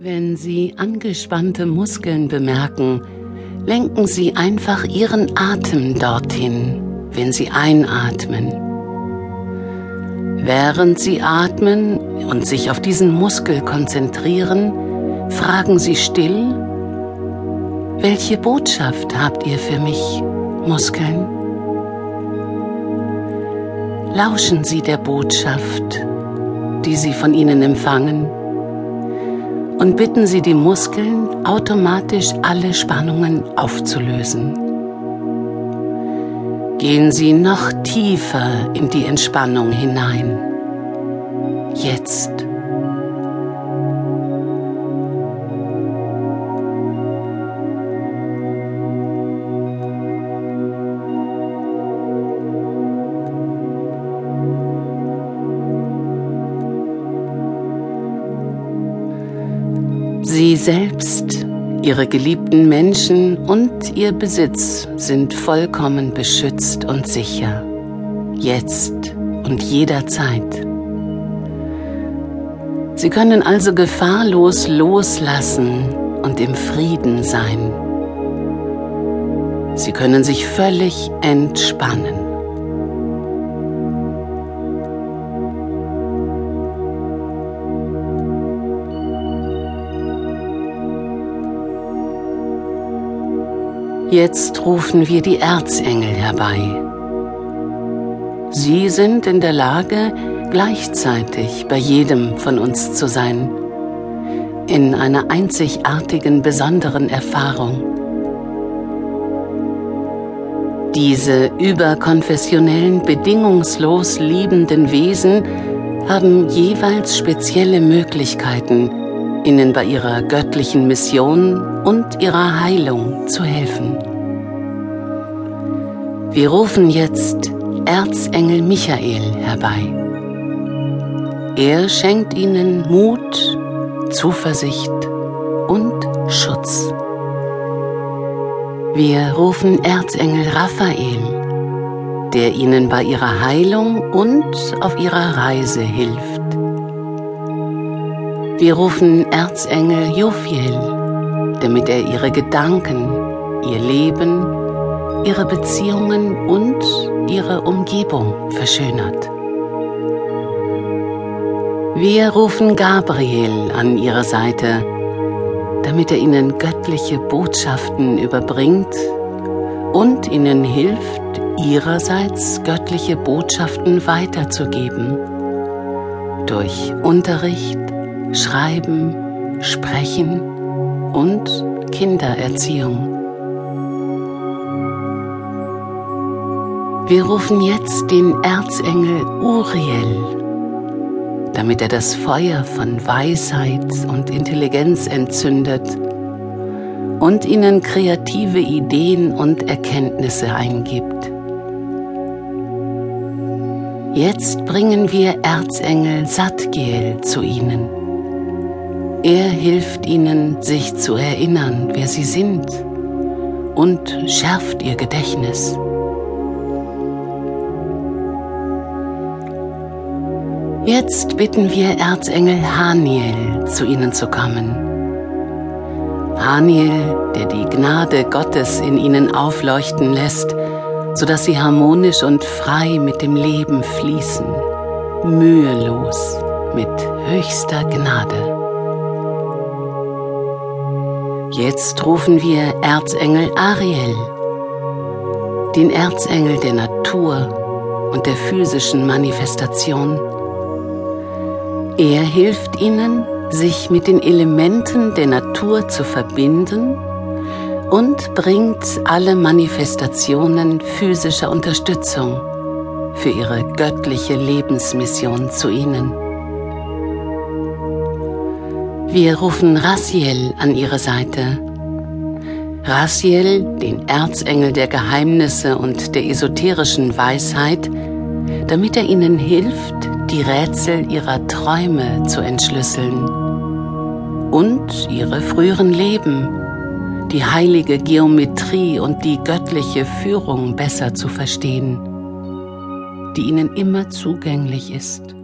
Wenn Sie angespannte Muskeln bemerken, lenken Sie einfach Ihren Atem dorthin, wenn Sie einatmen. Während Sie atmen und sich auf diesen Muskel konzentrieren, fragen Sie still, welche Botschaft habt ihr für mich, Muskeln? Lauschen Sie der Botschaft, die Sie von ihnen empfangen und bitten Sie die Muskeln, automatisch alle Spannungen aufzulösen. Gehen Sie noch tiefer in die Entspannung hinein. Jetzt. Sie selbst, ihre geliebten Menschen und ihr Besitz sind vollkommen beschützt und sicher. Jetzt und jederzeit. Sie können also gefahrlos loslassen und im Frieden sein. Sie können sich völlig entspannen. Jetzt rufen wir die Erzengel herbei. Sie sind in der Lage, gleichzeitig bei jedem von uns zu sein, in einer einzigartigen, besonderen Erfahrung. Diese überkonfessionellen, bedingungslos liebenden Wesen haben jeweils spezielle Möglichkeiten, ihnen bei ihrer göttlichen Mission und ihrer Heilung zu helfen. Wir rufen jetzt Erzengel Michael herbei. Er schenkt ihnen Mut, Zuversicht und Schutz. Wir rufen Erzengel Raphael, der ihnen bei ihrer Heilung und auf ihrer Reise hilft. Wir rufen Erzengel Jophiel, damit er ihre Gedanken, ihr Leben, ihre Beziehungen und ihre Umgebung verschönert. Wir rufen Gabriel an ihre Seite, damit er ihnen göttliche Botschaften überbringt und ihnen hilft, ihrerseits göttliche Botschaften weiterzugeben. Durch Unterricht, Schreiben, Sprechen und Kindererziehung. Wir rufen jetzt den Erzengel Uriel, damit er das Feuer von Weisheit und Intelligenz entzündet und ihnen kreative Ideen und Erkenntnisse eingibt. Jetzt bringen wir Erzengel Satgiel zu ihnen. Er hilft ihnen, sich zu erinnern, wer sie sind und schärft ihr Gedächtnis. Jetzt bitten wir Erzengel Haniel, zu ihnen zu kommen. Haniel, der die Gnade Gottes in ihnen aufleuchten lässt, sodass sie harmonisch und frei mit dem Leben fließen, mühelos, mit höchster Gnade. Jetzt rufen wir Erzengel Ariel, den Erzengel der Natur und der physischen Manifestation. Er hilft ihnen, sich mit den Elementen der Natur zu verbinden und bringt alle Manifestationen physischer Unterstützung für ihre göttliche Lebensmission zu ihnen. Wir rufen Raziel an ihre Seite. Raziel, den Erzengel der Geheimnisse und der esoterischen Weisheit, damit er ihnen hilft, die Rätsel ihrer Träume zu entschlüsseln und ihre früheren Leben, die heilige Geometrie und die göttliche Führung besser zu verstehen, die ihnen immer zugänglich ist.